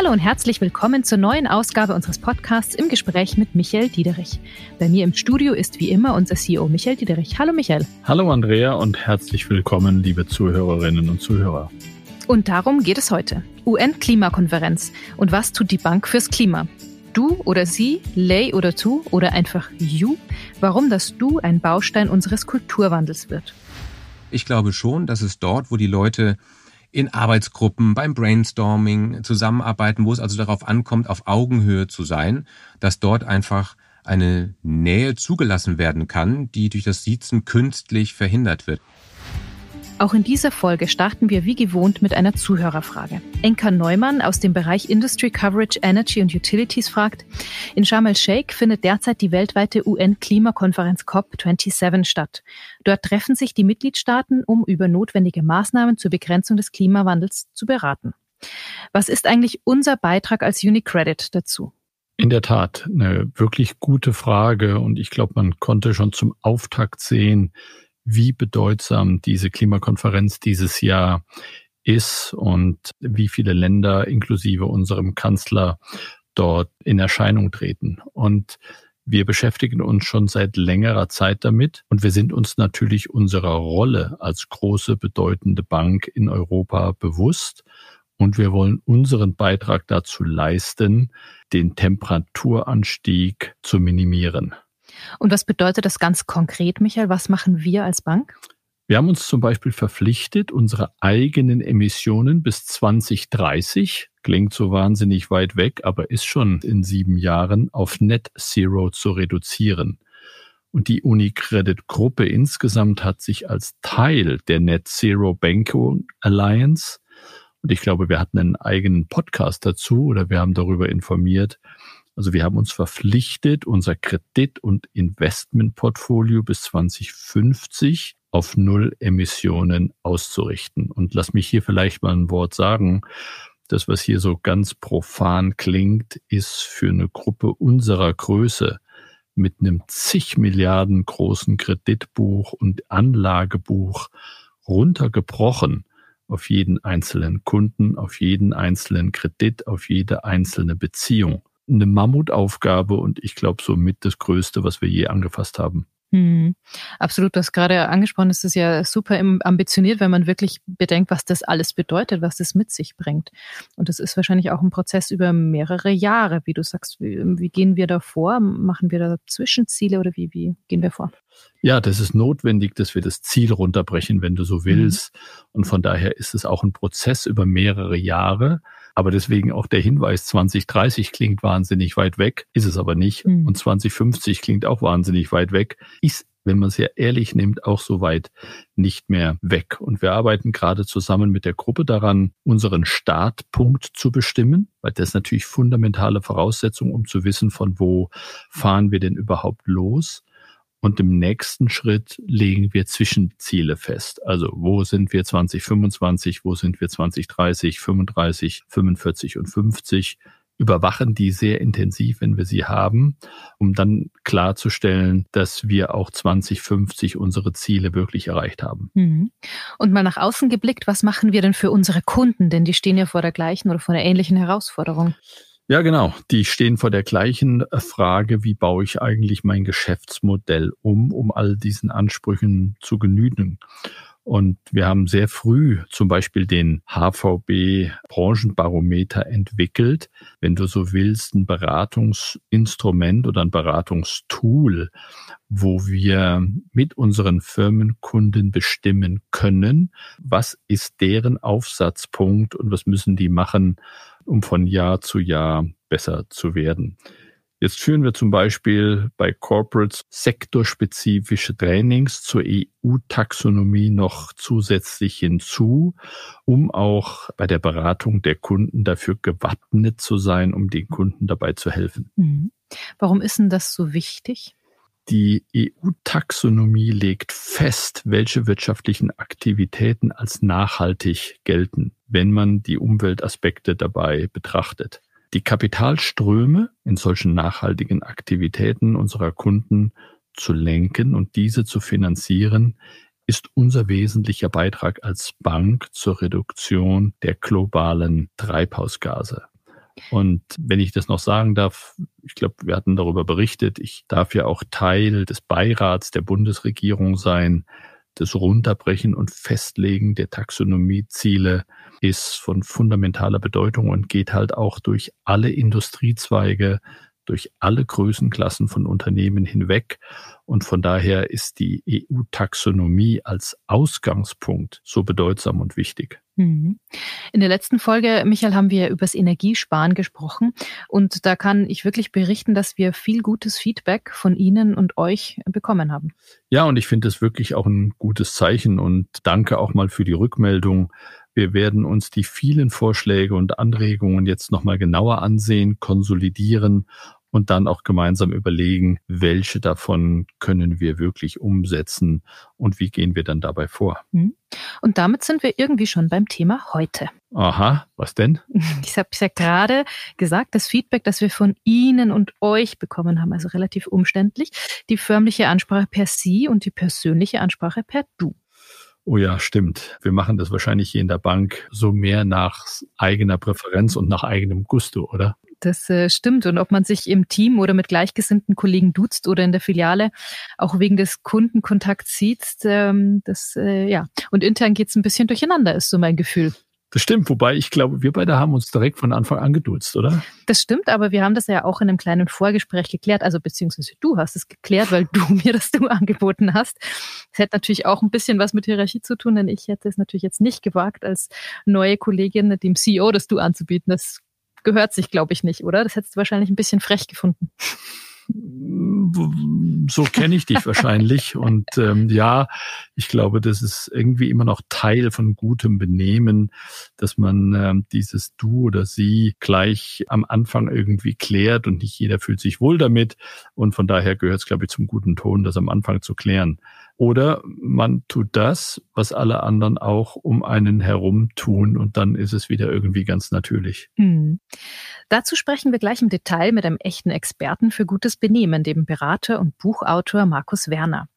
Hallo und herzlich willkommen zur neuen Ausgabe unseres Podcasts im Gespräch mit Michael Diederich. Bei mir im Studio ist wie immer unser CEO Michael Diederich. Hallo Michael. Hallo Andrea und herzlich willkommen, liebe Zuhörerinnen und Zuhörer. Und darum geht es heute. UN-Klimakonferenz. Und was tut die Bank fürs Klima? Du oder sie, Lay oder Tu oder einfach You? Warum das Du ein Baustein unseres Kulturwandels wird? Ich glaube schon, dass es dort, wo die Leute in Arbeitsgruppen, beim Brainstorming zusammenarbeiten, wo es also darauf ankommt, auf Augenhöhe zu sein, dass dort einfach eine Nähe zugelassen werden kann, die durch das Siezen künstlich verhindert wird. Auch in dieser Folge starten wir wie gewohnt mit einer Zuhörerfrage. Enka Neumann aus dem Bereich Industry Coverage Energy und Utilities fragt, in Sharm el-Sheikh findet derzeit die weltweite UN-Klimakonferenz COP27 statt. Dort treffen sich die Mitgliedstaaten, um über notwendige Maßnahmen zur Begrenzung des Klimawandels zu beraten. Was ist eigentlich unser Beitrag als Unicredit dazu? In der Tat, eine wirklich gute Frage und ich glaube, man konnte schon zum Auftakt sehen, wie bedeutsam diese Klimakonferenz dieses Jahr ist und wie viele Länder inklusive unserem Kanzler dort in Erscheinung treten. Und wir beschäftigen uns schon seit längerer Zeit damit und wir sind uns natürlich unserer Rolle als große, bedeutende Bank in Europa bewusst und wir wollen unseren Beitrag dazu leisten, den Temperaturanstieg zu minimieren. Und was bedeutet das ganz konkret, Michael? Was machen wir als Bank? Wir haben uns zum Beispiel verpflichtet, unsere eigenen Emissionen bis 2030, klingt so wahnsinnig weit weg, aber ist schon in sieben Jahren, auf Net Zero zu reduzieren. Und die Unicredit Gruppe insgesamt hat sich als Teil der Net Zero Banking Alliance, und ich glaube, wir hatten einen eigenen Podcast dazu oder wir haben darüber informiert, also wir haben uns verpflichtet, unser Kredit- und Investmentportfolio bis 2050 auf Null Emissionen auszurichten. Und lass mich hier vielleicht mal ein Wort sagen. Das, was hier so ganz profan klingt, ist für eine Gruppe unserer Größe mit einem zig Milliarden großen Kreditbuch und Anlagebuch runtergebrochen auf jeden einzelnen Kunden, auf jeden einzelnen Kredit, auf jede einzelne Beziehung eine Mammutaufgabe und ich glaube somit das Größte, was wir je angefasst haben. Hm, absolut, hast gerade angesprochen, es ist ja super ambitioniert, wenn man wirklich bedenkt, was das alles bedeutet, was das mit sich bringt. Und das ist wahrscheinlich auch ein Prozess über mehrere Jahre, wie du sagst. Wie, wie gehen wir da vor? Machen wir da Zwischenziele oder wie, wie gehen wir vor? Ja, das ist notwendig, dass wir das Ziel runterbrechen, wenn du so willst. Mhm. Und von daher ist es auch ein Prozess über mehrere Jahre. Aber deswegen auch der Hinweis, 2030 klingt wahnsinnig weit weg, ist es aber nicht. Mhm. Und 2050 klingt auch wahnsinnig weit weg, ist wenn man es ja ehrlich nimmt, auch so weit nicht mehr weg. Und wir arbeiten gerade zusammen mit der Gruppe daran, unseren Startpunkt zu bestimmen, weil das ist natürlich fundamentale Voraussetzung, um zu wissen, von wo fahren wir denn überhaupt los. Und im nächsten Schritt legen wir Zwischenziele fest. Also wo sind wir 2025, wo sind wir 2030, 35, 45 und 50 überwachen die sehr intensiv, wenn wir sie haben, um dann klarzustellen, dass wir auch 2050 unsere Ziele wirklich erreicht haben. Mhm. Und mal nach außen geblickt, was machen wir denn für unsere Kunden? Denn die stehen ja vor der gleichen oder vor der ähnlichen Herausforderung. Ja, genau. Die stehen vor der gleichen Frage, wie baue ich eigentlich mein Geschäftsmodell um, um all diesen Ansprüchen zu genügen. Und wir haben sehr früh zum Beispiel den HVB Branchenbarometer entwickelt. Wenn du so willst, ein Beratungsinstrument oder ein Beratungstool, wo wir mit unseren Firmenkunden bestimmen können, was ist deren Aufsatzpunkt und was müssen die machen, um von Jahr zu Jahr besser zu werden. Jetzt führen wir zum Beispiel bei Corporates sektorspezifische Trainings zur EU-Taxonomie noch zusätzlich hinzu, um auch bei der Beratung der Kunden dafür gewappnet zu sein, um den Kunden dabei zu helfen. Mhm. Warum ist denn das so wichtig? Die EU-Taxonomie legt fest, welche wirtschaftlichen Aktivitäten als nachhaltig gelten, wenn man die Umweltaspekte dabei betrachtet. Die Kapitalströme in solchen nachhaltigen Aktivitäten unserer Kunden zu lenken und diese zu finanzieren, ist unser wesentlicher Beitrag als Bank zur Reduktion der globalen Treibhausgase. Und wenn ich das noch sagen darf, ich glaube, wir hatten darüber berichtet, ich darf ja auch Teil des Beirats der Bundesregierung sein. Das Runterbrechen und Festlegen der Taxonomieziele ist von fundamentaler Bedeutung und geht halt auch durch alle Industriezweige, durch alle Größenklassen von Unternehmen hinweg. Und von daher ist die EU-Taxonomie als Ausgangspunkt so bedeutsam und wichtig. Mhm. In der letzten Folge, Michael, haben wir über das Energiesparen gesprochen. Und da kann ich wirklich berichten, dass wir viel gutes Feedback von Ihnen und euch bekommen haben. Ja, und ich finde es wirklich auch ein gutes Zeichen und danke auch mal für die Rückmeldung. Wir werden uns die vielen Vorschläge und Anregungen jetzt nochmal genauer ansehen, konsolidieren und dann auch gemeinsam überlegen, welche davon können wir wirklich umsetzen und wie gehen wir dann dabei vor. Hm. Und damit sind wir irgendwie schon beim Thema heute. Aha, was denn? Ich habe ja gerade gesagt, das Feedback, das wir von Ihnen und euch bekommen haben, also relativ umständlich, die förmliche Ansprache per Sie und die persönliche Ansprache per Du. Oh ja, stimmt. Wir machen das wahrscheinlich hier in der Bank so mehr nach eigener Präferenz und nach eigenem Gusto, oder? Das äh, stimmt. Und ob man sich im Team oder mit gleichgesinnten Kollegen duzt oder in der Filiale auch wegen des Kundenkontakts sieht, ähm, das äh, ja. Und intern geht's ein bisschen durcheinander, ist so mein Gefühl. Das stimmt, wobei ich glaube, wir beide haben uns direkt von Anfang an geduzt, oder? Das stimmt, aber wir haben das ja auch in einem kleinen Vorgespräch geklärt, also beziehungsweise du hast es geklärt, weil du mir das du angeboten hast. Es hätte natürlich auch ein bisschen was mit Hierarchie zu tun, denn ich hätte es natürlich jetzt nicht gewagt, als neue Kollegin dem CEO das du anzubieten. Das gehört sich, glaube ich, nicht, oder? Das hättest du wahrscheinlich ein bisschen frech gefunden. So kenne ich dich wahrscheinlich. Und ähm, ja, ich glaube, das ist irgendwie immer noch Teil von gutem Benehmen, dass man ähm, dieses Du oder Sie gleich am Anfang irgendwie klärt und nicht jeder fühlt sich wohl damit. Und von daher gehört es, glaube ich, zum guten Ton, das am Anfang zu klären. Oder man tut das, was alle anderen auch um einen herum tun und dann ist es wieder irgendwie ganz natürlich. Hm. Dazu sprechen wir gleich im Detail mit einem echten Experten für gutes Benehmen, dem Berater und Buchautor Markus Werner.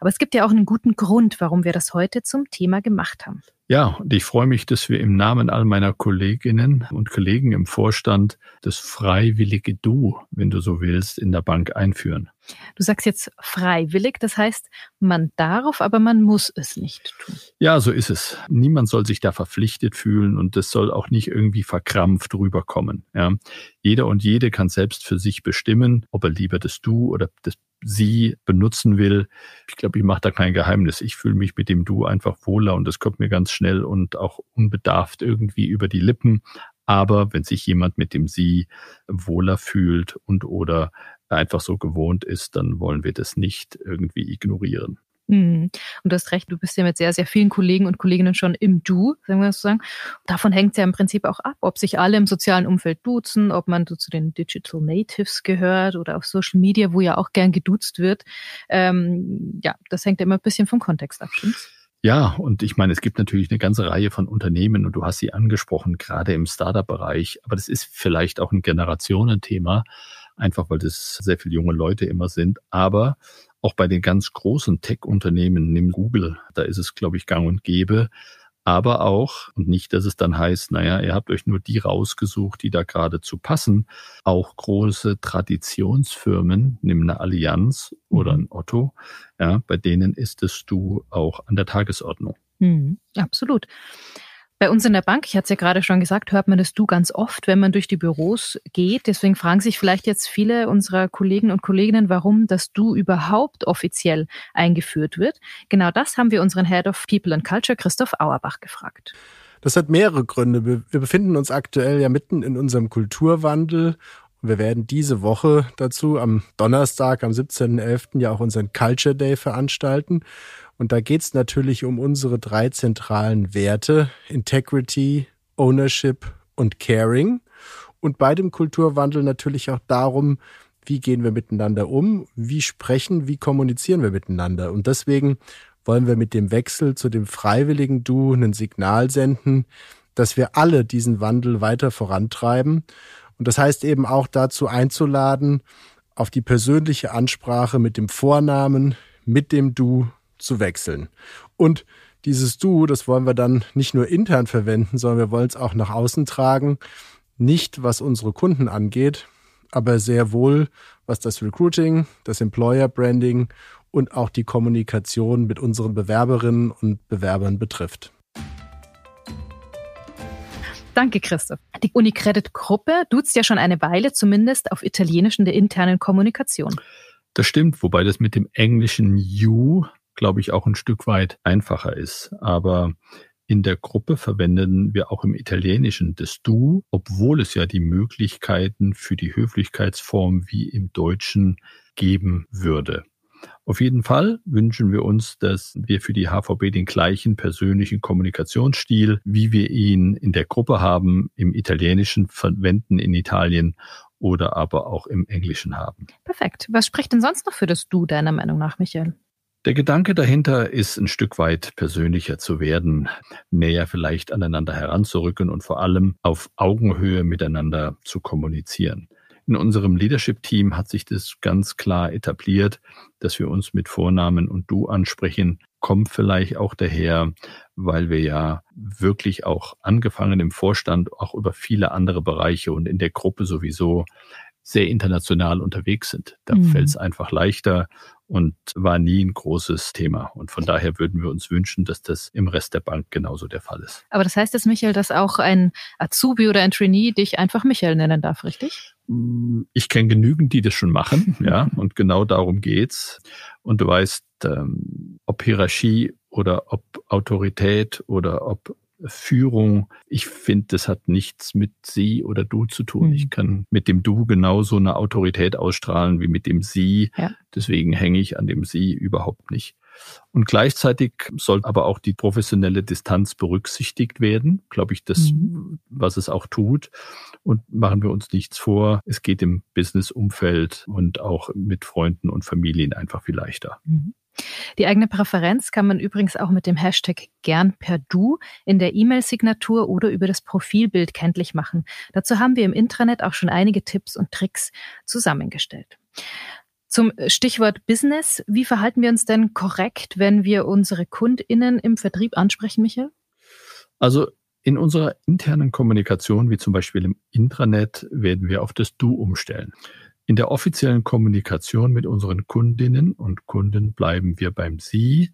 Aber es gibt ja auch einen guten Grund, warum wir das heute zum Thema gemacht haben. Ja, und ich freue mich, dass wir im Namen all meiner Kolleginnen und Kollegen im Vorstand das freiwillige Du, wenn du so willst, in der Bank einführen. Du sagst jetzt freiwillig, das heißt, man darf, aber man muss es nicht tun. Ja, so ist es. Niemand soll sich da verpflichtet fühlen und das soll auch nicht irgendwie verkrampft rüberkommen. Ja. Jeder und jede kann selbst für sich bestimmen, ob er lieber das Du oder das sie benutzen will. Ich glaube, ich mache da kein Geheimnis. Ich fühle mich mit dem Du einfach wohler und das kommt mir ganz schnell und auch unbedarft irgendwie über die Lippen. Aber wenn sich jemand mit dem Sie wohler fühlt und oder einfach so gewohnt ist, dann wollen wir das nicht irgendwie ignorieren. Mhm. Und du hast recht, du bist ja mit sehr, sehr vielen Kollegen und Kolleginnen schon im Du, sagen wir so sagen. Davon hängt es ja im Prinzip auch ab, ob sich alle im sozialen Umfeld duzen, ob man zu den Digital Natives gehört oder auf Social Media, wo ja auch gern geduzt wird. Ähm, ja, das hängt ja immer ein bisschen vom Kontext ab, stimmt's? Ja, und ich meine, es gibt natürlich eine ganze Reihe von Unternehmen und du hast sie angesprochen, gerade im Startup-Bereich, aber das ist vielleicht auch ein Generationenthema, einfach weil das sehr viele junge Leute immer sind. Aber auch bei den ganz großen Tech-Unternehmen, nimm Google, da ist es, glaube ich, gang und gäbe. Aber auch, und nicht, dass es dann heißt, naja, ihr habt euch nur die rausgesucht, die da gerade zu passen, auch große Traditionsfirmen, nimm eine Allianz oder mhm. ein Otto, ja, bei denen ist es du auch an der Tagesordnung. Mhm, absolut. Bei uns in der Bank, ich hatte es ja gerade schon gesagt, hört man das Du ganz oft, wenn man durch die Büros geht. Deswegen fragen sich vielleicht jetzt viele unserer Kollegen und Kolleginnen, warum das Du überhaupt offiziell eingeführt wird. Genau das haben wir unseren Head of People and Culture, Christoph Auerbach, gefragt. Das hat mehrere Gründe. Wir befinden uns aktuell ja mitten in unserem Kulturwandel wir werden diese Woche dazu am Donnerstag, am 17.11. ja auch unseren Culture Day veranstalten. Und da geht es natürlich um unsere drei zentralen Werte, Integrity, Ownership und Caring. Und bei dem Kulturwandel natürlich auch darum, wie gehen wir miteinander um, wie sprechen, wie kommunizieren wir miteinander. Und deswegen wollen wir mit dem Wechsel zu dem freiwilligen Du ein Signal senden, dass wir alle diesen Wandel weiter vorantreiben. Und das heißt eben auch dazu einzuladen, auf die persönliche Ansprache mit dem Vornamen, mit dem Du zu wechseln. Und dieses Du, das wollen wir dann nicht nur intern verwenden, sondern wir wollen es auch nach außen tragen. Nicht, was unsere Kunden angeht, aber sehr wohl, was das Recruiting, das Employer Branding und auch die Kommunikation mit unseren Bewerberinnen und Bewerbern betrifft. Danke, Christoph. Die UniCredit-Gruppe duzt ja schon eine Weile zumindest auf Italienisch in der internen Kommunikation. Das stimmt, wobei das mit dem englischen You, glaube ich, auch ein Stück weit einfacher ist. Aber in der Gruppe verwenden wir auch im Italienischen das Du, obwohl es ja die Möglichkeiten für die Höflichkeitsform wie im Deutschen geben würde. Auf jeden Fall wünschen wir uns, dass wir für die HVB den gleichen persönlichen Kommunikationsstil, wie wir ihn in der Gruppe haben, im Italienischen verwenden in Italien oder aber auch im Englischen haben. Perfekt. Was spricht denn sonst noch für das Du deiner Meinung nach, Michael? Der Gedanke dahinter ist ein Stück weit persönlicher zu werden, näher vielleicht aneinander heranzurücken und vor allem auf Augenhöhe miteinander zu kommunizieren. In unserem Leadership-Team hat sich das ganz klar etabliert, dass wir uns mit Vornamen und Du ansprechen. Kommt vielleicht auch daher, weil wir ja wirklich auch angefangen im Vorstand auch über viele andere Bereiche und in der Gruppe sowieso sehr international unterwegs sind. Da mhm. fällt es einfach leichter und war nie ein großes Thema. Und von daher würden wir uns wünschen, dass das im Rest der Bank genauso der Fall ist. Aber das heißt jetzt, Michael, dass auch ein Azubi oder ein Trainee dich einfach Michael nennen darf, richtig? Ich kenne genügend, die das schon machen, ja, und genau darum geht's. Und du weißt, ähm, ob Hierarchie oder ob Autorität oder ob Führung, ich finde, das hat nichts mit sie oder du zu tun. Mhm. Ich kann mit dem du genauso eine Autorität ausstrahlen wie mit dem sie. Ja. Deswegen hänge ich an dem sie überhaupt nicht. Und gleichzeitig soll aber auch die professionelle Distanz berücksichtigt werden, glaube ich, das, mhm. was es auch tut. Und machen wir uns nichts vor, es geht im Business-Umfeld und auch mit Freunden und Familien einfach viel leichter. Mhm. Die eigene Präferenz kann man übrigens auch mit dem Hashtag gern per Du in der E-Mail-Signatur oder über das Profilbild kenntlich machen. Dazu haben wir im Intranet auch schon einige Tipps und Tricks zusammengestellt. Zum Stichwort Business. Wie verhalten wir uns denn korrekt, wenn wir unsere KundInnen im Vertrieb ansprechen, Michael? Also in unserer internen Kommunikation, wie zum Beispiel im Intranet, werden wir auf das Du umstellen. In der offiziellen Kommunikation mit unseren Kundinnen und Kunden bleiben wir beim Sie.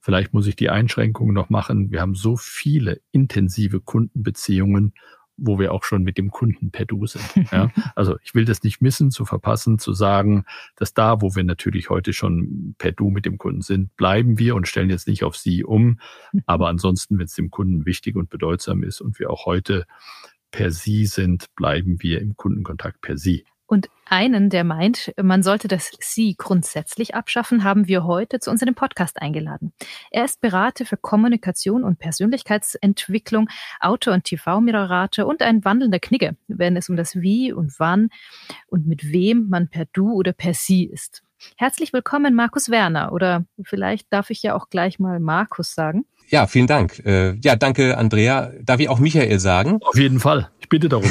Vielleicht muss ich die Einschränkung noch machen. Wir haben so viele intensive Kundenbeziehungen, wo wir auch schon mit dem Kunden per Du sind. Ja? Also ich will das nicht missen, zu verpassen, zu sagen, dass da, wo wir natürlich heute schon per Du mit dem Kunden sind, bleiben wir und stellen jetzt nicht auf Sie um. Aber ansonsten, wenn es dem Kunden wichtig und bedeutsam ist und wir auch heute per Sie sind, bleiben wir im Kundenkontakt per Sie. Und einen, der meint, man sollte das Sie grundsätzlich abschaffen, haben wir heute zu unserem Podcast eingeladen. Er ist Berater für Kommunikation und Persönlichkeitsentwicklung, Autor und TV-Moderator und ein wandelnder Knigge, wenn es um das Wie und Wann und mit wem man per Du oder per Sie ist. Herzlich willkommen, Markus Werner. Oder vielleicht darf ich ja auch gleich mal Markus sagen. Ja, vielen Dank. Äh, ja, danke, Andrea. Darf ich auch Michael sagen? Auf jeden Fall. Ich bitte darum.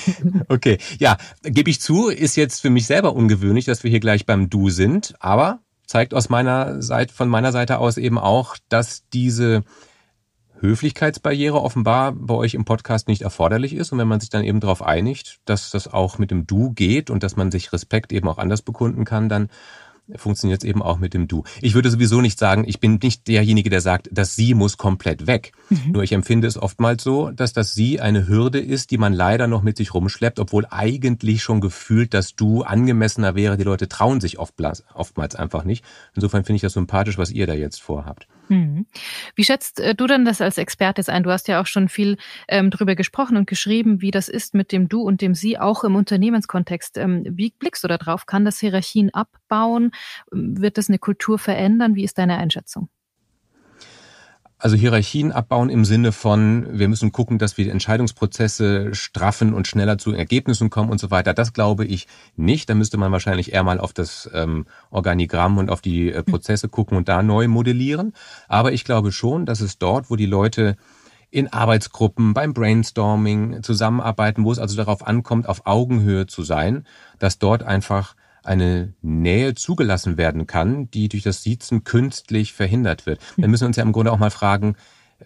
okay. Ja, gebe ich zu, ist jetzt für mich selber ungewöhnlich, dass wir hier gleich beim Du sind. Aber zeigt aus meiner Seite, von meiner Seite aus eben auch, dass diese Höflichkeitsbarriere offenbar bei euch im Podcast nicht erforderlich ist. Und wenn man sich dann eben darauf einigt, dass das auch mit dem Du geht und dass man sich Respekt eben auch anders bekunden kann, dann funktioniert es eben auch mit dem Du. Ich würde sowieso nicht sagen, ich bin nicht derjenige, der sagt, das Sie muss komplett weg. Mhm. Nur ich empfinde es oftmals so, dass das Sie eine Hürde ist, die man leider noch mit sich rumschleppt, obwohl eigentlich schon gefühlt das Du angemessener wäre. Die Leute trauen sich oftmals einfach nicht. Insofern finde ich das sympathisch, was ihr da jetzt vorhabt. Mhm. Wie schätzt äh, du denn das als Experte ein? Du hast ja auch schon viel ähm, drüber gesprochen und geschrieben, wie das ist mit dem Du und dem Sie, auch im Unternehmenskontext. Ähm, wie blickst du da drauf? Kann das Hierarchien abbauen? Wird das eine Kultur verändern? Wie ist deine Einschätzung? Also Hierarchien abbauen im Sinne von, wir müssen gucken, dass wir die Entscheidungsprozesse straffen und schneller zu Ergebnissen kommen und so weiter. Das glaube ich nicht. Da müsste man wahrscheinlich eher mal auf das ähm, Organigramm und auf die äh, Prozesse gucken und da neu modellieren. Aber ich glaube schon, dass es dort, wo die Leute in Arbeitsgruppen, beim Brainstorming zusammenarbeiten, wo es also darauf ankommt, auf Augenhöhe zu sein, dass dort einfach eine Nähe zugelassen werden kann, die durch das Siezen künstlich verhindert wird. Dann müssen wir uns ja im Grunde auch mal fragen,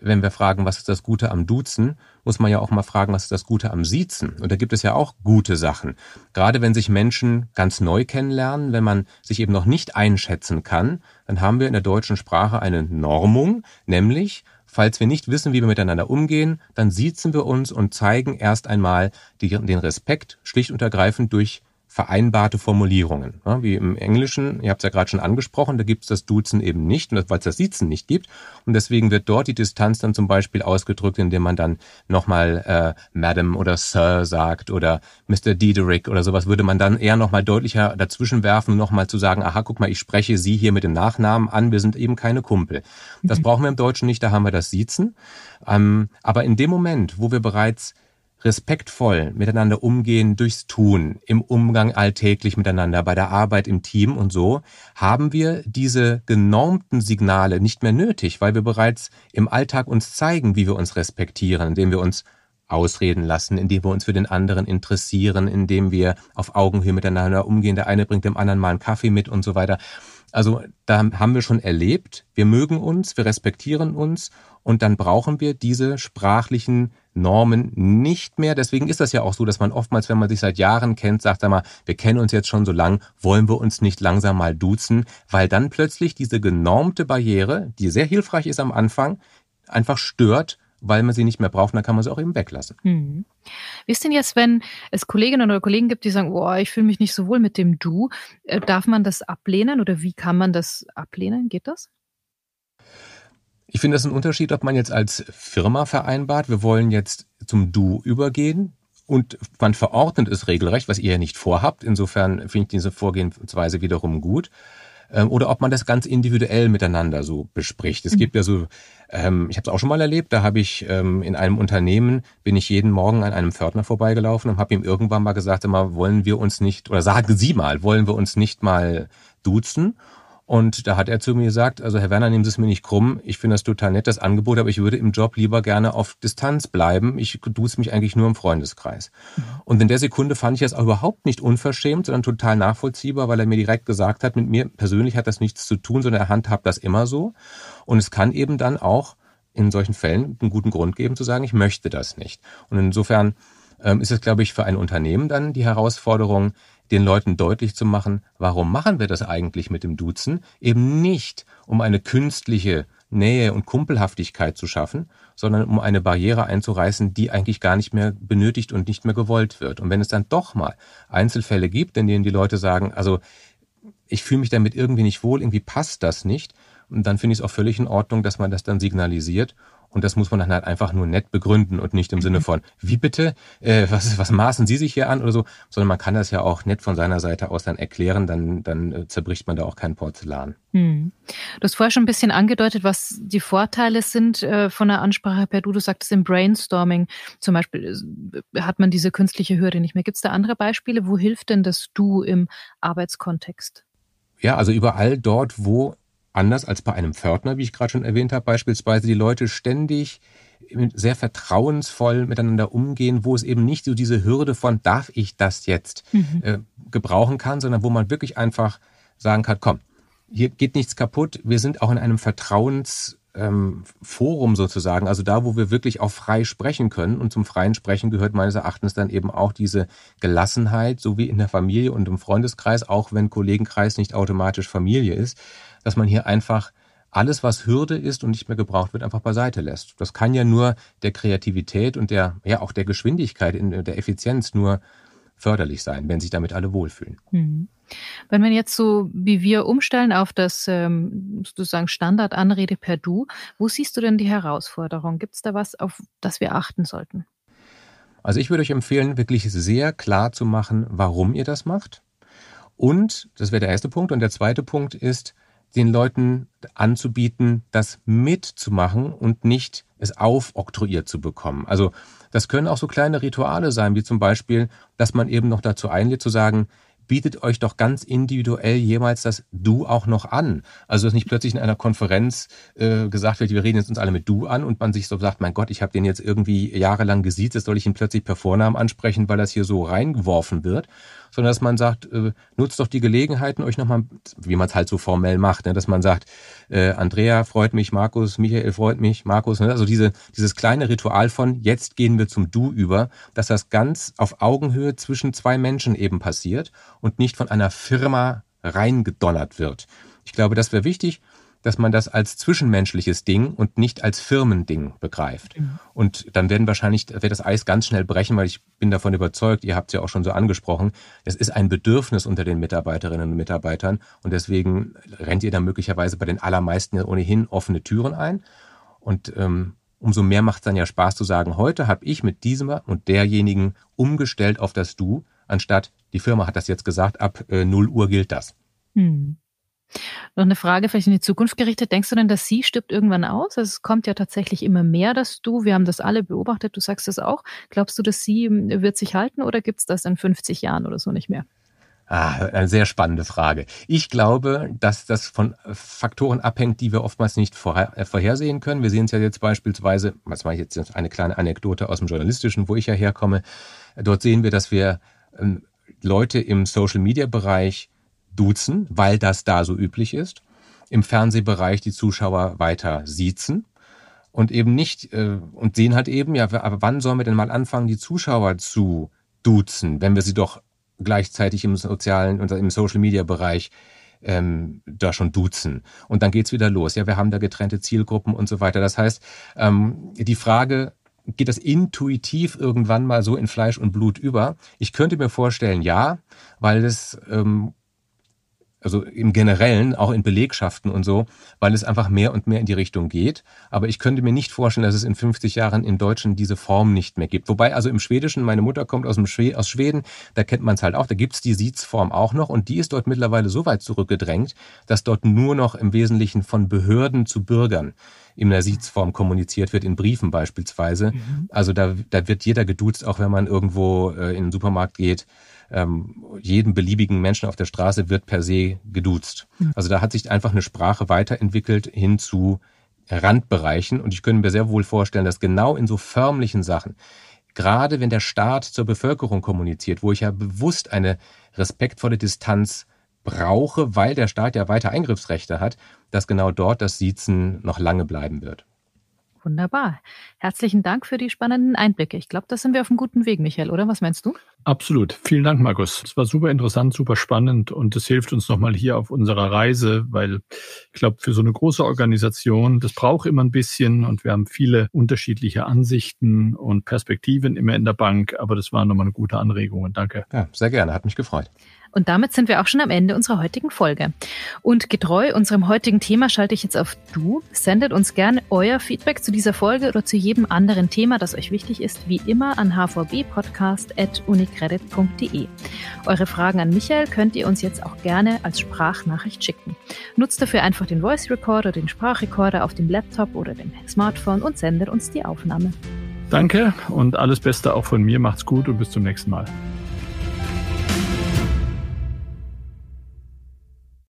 wenn wir fragen, was ist das Gute am Duzen, muss man ja auch mal fragen, was ist das Gute am Siezen? Und da gibt es ja auch gute Sachen. Gerade wenn sich Menschen ganz neu kennenlernen, wenn man sich eben noch nicht einschätzen kann, dann haben wir in der deutschen Sprache eine Normung, nämlich Falls wir nicht wissen, wie wir miteinander umgehen, dann siezen wir uns und zeigen erst einmal den Respekt schlicht und ergreifend durch vereinbarte Formulierungen. Ja, wie im Englischen, ihr habt es ja gerade schon angesprochen, da gibt es das Duzen eben nicht, weil es das Siezen nicht gibt. Und deswegen wird dort die Distanz dann zum Beispiel ausgedrückt, indem man dann nochmal äh, Madam oder Sir sagt oder Mr. Diederik oder sowas, würde man dann eher nochmal deutlicher dazwischen werfen, nochmal zu sagen, aha, guck mal, ich spreche Sie hier mit dem Nachnamen an, wir sind eben keine Kumpel. Das mhm. brauchen wir im Deutschen nicht, da haben wir das Siezen. Ähm, aber in dem Moment, wo wir bereits respektvoll miteinander umgehen durchs Tun, im Umgang alltäglich miteinander, bei der Arbeit im Team und so, haben wir diese genormten Signale nicht mehr nötig, weil wir bereits im Alltag uns zeigen, wie wir uns respektieren, indem wir uns ausreden lassen, indem wir uns für den anderen interessieren, indem wir auf Augenhöhe miteinander umgehen. Der eine bringt dem anderen mal einen Kaffee mit und so weiter. Also da haben wir schon erlebt, wir mögen uns, wir respektieren uns und dann brauchen wir diese sprachlichen Normen nicht mehr. Deswegen ist das ja auch so, dass man oftmals, wenn man sich seit Jahren kennt, sagt einmal, wir kennen uns jetzt schon so lang, wollen wir uns nicht langsam mal duzen, weil dann plötzlich diese genormte Barriere, die sehr hilfreich ist am Anfang, einfach stört, weil man sie nicht mehr braucht, dann kann man sie auch eben weglassen. Hm. Wie ist denn jetzt, wenn es Kolleginnen oder Kollegen gibt, die sagen, oh, ich fühle mich nicht so wohl mit dem Du, äh, darf man das ablehnen oder wie kann man das ablehnen? Geht das? Ich finde das ein Unterschied, ob man jetzt als Firma vereinbart, wir wollen jetzt zum Du übergehen und man verordnet es regelrecht, was ihr ja nicht vorhabt. Insofern finde ich diese Vorgehensweise wiederum gut. Ähm, oder ob man das ganz individuell miteinander so bespricht. Es mhm. gibt ja so, ähm, ich habe es auch schon mal erlebt, da habe ich ähm, in einem Unternehmen, bin ich jeden Morgen an einem Pförtner vorbeigelaufen und habe ihm irgendwann mal gesagt, immer wollen wir uns nicht, oder sagen Sie mal, wollen wir uns nicht mal duzen? Und da hat er zu mir gesagt, also Herr Werner, nehmen Sie es mir nicht krumm. Ich finde das total nett, das Angebot, aber ich würde im Job lieber gerne auf Distanz bleiben. Ich duze mich eigentlich nur im Freundeskreis. Und in der Sekunde fand ich das auch überhaupt nicht unverschämt, sondern total nachvollziehbar, weil er mir direkt gesagt hat, mit mir persönlich hat das nichts zu tun, sondern er handhabt das immer so. Und es kann eben dann auch in solchen Fällen einen guten Grund geben zu sagen, ich möchte das nicht. Und insofern ist es, glaube ich, für ein Unternehmen dann die Herausforderung, den Leuten deutlich zu machen, warum machen wir das eigentlich mit dem Duzen? Eben nicht, um eine künstliche Nähe und Kumpelhaftigkeit zu schaffen, sondern um eine Barriere einzureißen, die eigentlich gar nicht mehr benötigt und nicht mehr gewollt wird. Und wenn es dann doch mal Einzelfälle gibt, in denen die Leute sagen, also ich fühle mich damit irgendwie nicht wohl, irgendwie passt das nicht, dann finde ich es auch völlig in Ordnung, dass man das dann signalisiert und das muss man dann halt einfach nur nett begründen und nicht im Sinne mhm. von, wie bitte, äh, was, was maßen Sie sich hier an oder so, sondern man kann das ja auch nett von seiner Seite aus dann erklären, dann, dann äh, zerbricht man da auch kein Porzellan. Hm. Du hast vorher schon ein bisschen angedeutet, was die Vorteile sind äh, von der Ansprache per Du. Du sagtest im Brainstorming zum Beispiel äh, hat man diese künstliche Hürde nicht mehr. Gibt es da andere Beispiele? Wo hilft denn das Du im Arbeitskontext? Ja, also überall dort, wo anders als bei einem Pförtner, wie ich gerade schon erwähnt habe, beispielsweise die Leute ständig sehr vertrauensvoll miteinander umgehen, wo es eben nicht so diese Hürde von darf ich das jetzt mhm. äh, gebrauchen kann, sondern wo man wirklich einfach sagen kann, komm, hier geht nichts kaputt, wir sind auch in einem Vertrauens ähm, Forum sozusagen, also da, wo wir wirklich auch frei sprechen können. Und zum freien Sprechen gehört meines Erachtens dann eben auch diese Gelassenheit, so wie in der Familie und im Freundeskreis, auch wenn Kollegenkreis nicht automatisch Familie ist, dass man hier einfach alles, was Hürde ist und nicht mehr gebraucht wird, einfach beiseite lässt. Das kann ja nur der Kreativität und der, ja, auch der Geschwindigkeit, in der Effizienz nur förderlich sein, wenn sich damit alle wohlfühlen. Mhm. Wenn wir jetzt so wie wir umstellen auf das ähm, sozusagen Standardanrede per Du, wo siehst du denn die Herausforderung? Gibt es da was, auf das wir achten sollten? Also ich würde euch empfehlen, wirklich sehr klar zu machen, warum ihr das macht. Und, das wäre der erste Punkt. Und der zweite Punkt ist, den Leuten anzubieten, das mitzumachen und nicht es aufoktroyiert zu bekommen. Also das können auch so kleine Rituale sein, wie zum Beispiel, dass man eben noch dazu einlädt zu sagen, bietet euch doch ganz individuell jemals das Du auch noch an. Also dass nicht plötzlich in einer Konferenz äh, gesagt wird, wir reden jetzt uns alle mit Du an und man sich so sagt, mein Gott, ich habe den jetzt irgendwie jahrelang gesiezt, jetzt soll ich ihn plötzlich per Vornamen ansprechen, weil das hier so reingeworfen wird sondern dass man sagt, äh, nutzt doch die Gelegenheiten, euch nochmal, wie man es halt so formell macht, ne? dass man sagt, äh, Andrea freut mich, Markus, Michael freut mich, Markus, ne? also diese, dieses kleine Ritual von jetzt gehen wir zum Du über, dass das ganz auf Augenhöhe zwischen zwei Menschen eben passiert und nicht von einer Firma reingedonnert wird. Ich glaube, das wäre wichtig dass man das als zwischenmenschliches Ding und nicht als Firmending begreift. Mhm. Und dann werden wahrscheinlich, wird das Eis ganz schnell brechen, weil ich bin davon überzeugt, ihr habt es ja auch schon so angesprochen, es ist ein Bedürfnis unter den Mitarbeiterinnen und Mitarbeitern und deswegen rennt ihr da möglicherweise bei den allermeisten ja ohnehin offene Türen ein. Und ähm, umso mehr macht es dann ja Spaß zu sagen, heute habe ich mit diesem und derjenigen umgestellt auf das Du, anstatt die Firma hat das jetzt gesagt, ab äh, 0 Uhr gilt das. Hm. Noch eine Frage vielleicht in die Zukunft gerichtet. Denkst du denn, dass sie stirbt irgendwann aus? Also es kommt ja tatsächlich immer mehr, dass du, wir haben das alle beobachtet, du sagst das auch. Glaubst du, dass sie hm, wird sich halten oder gibt es das in 50 Jahren oder so nicht mehr? Ah, eine sehr spannende Frage. Ich glaube, dass das von Faktoren abhängt, die wir oftmals nicht äh, vorhersehen können. Wir sehen es ja jetzt beispielsweise, was mache ich jetzt eine kleine Anekdote aus dem Journalistischen, wo ich ja herkomme. Dort sehen wir, dass wir Leute im Social-Media-Bereich duzen, weil das da so üblich ist. Im Fernsehbereich die Zuschauer weiter siezen und eben nicht äh, und sehen halt eben, ja, aber wann sollen wir denn mal anfangen, die Zuschauer zu duzen, wenn wir sie doch gleichzeitig im sozialen und im Social Media Bereich ähm, da schon duzen. Und dann geht's wieder los. Ja, wir haben da getrennte Zielgruppen und so weiter. Das heißt, ähm, die Frage, geht das intuitiv irgendwann mal so in Fleisch und Blut über? Ich könnte mir vorstellen, ja, weil es ähm, also im Generellen, auch in Belegschaften und so, weil es einfach mehr und mehr in die Richtung geht. Aber ich könnte mir nicht vorstellen, dass es in 50 Jahren im Deutschen diese Form nicht mehr gibt. Wobei also im Schwedischen, meine Mutter kommt aus, dem Schwe aus Schweden, da kennt man es halt auch, da gibt's die Siezform auch noch und die ist dort mittlerweile so weit zurückgedrängt, dass dort nur noch im Wesentlichen von Behörden zu Bürgern in der Siezform kommuniziert wird, in Briefen beispielsweise. Mhm. Also da, da wird jeder geduzt, auch wenn man irgendwo äh, in den Supermarkt geht ähm, jeden beliebigen Menschen auf der Straße wird per se geduzt. Mhm. Also da hat sich einfach eine Sprache weiterentwickelt hin zu Randbereichen. Und ich könnte mir sehr wohl vorstellen, dass genau in so förmlichen Sachen, gerade wenn der Staat zur Bevölkerung kommuniziert, wo ich ja bewusst eine respektvolle Distanz brauche, weil der Staat ja weiter Eingriffsrechte hat, dass genau dort das Siezen noch lange bleiben wird. Wunderbar. Herzlichen Dank für die spannenden Einblicke. Ich glaube, da sind wir auf einem guten Weg, Michael, oder? Was meinst du? Absolut. Vielen Dank, Markus. Es war super interessant, super spannend und es hilft uns nochmal hier auf unserer Reise, weil ich glaube, für so eine große Organisation, das braucht immer ein bisschen und wir haben viele unterschiedliche Ansichten und Perspektiven immer in der Bank, aber das war nochmal eine gute Anregung und danke. Ja, sehr gerne. Hat mich gefreut. Und damit sind wir auch schon am Ende unserer heutigen Folge. Und getreu unserem heutigen Thema schalte ich jetzt auf Du. Sendet uns gerne euer Feedback zu dieser Folge oder zu jedem anderen Thema, das euch wichtig ist, wie immer an hvbpodcast.unicredit.de. Eure Fragen an Michael könnt ihr uns jetzt auch gerne als Sprachnachricht schicken. Nutzt dafür einfach den Voice Recorder, den Sprachrecorder auf dem Laptop oder dem Smartphone und sendet uns die Aufnahme. Danke und alles Beste auch von mir. Macht's gut und bis zum nächsten Mal.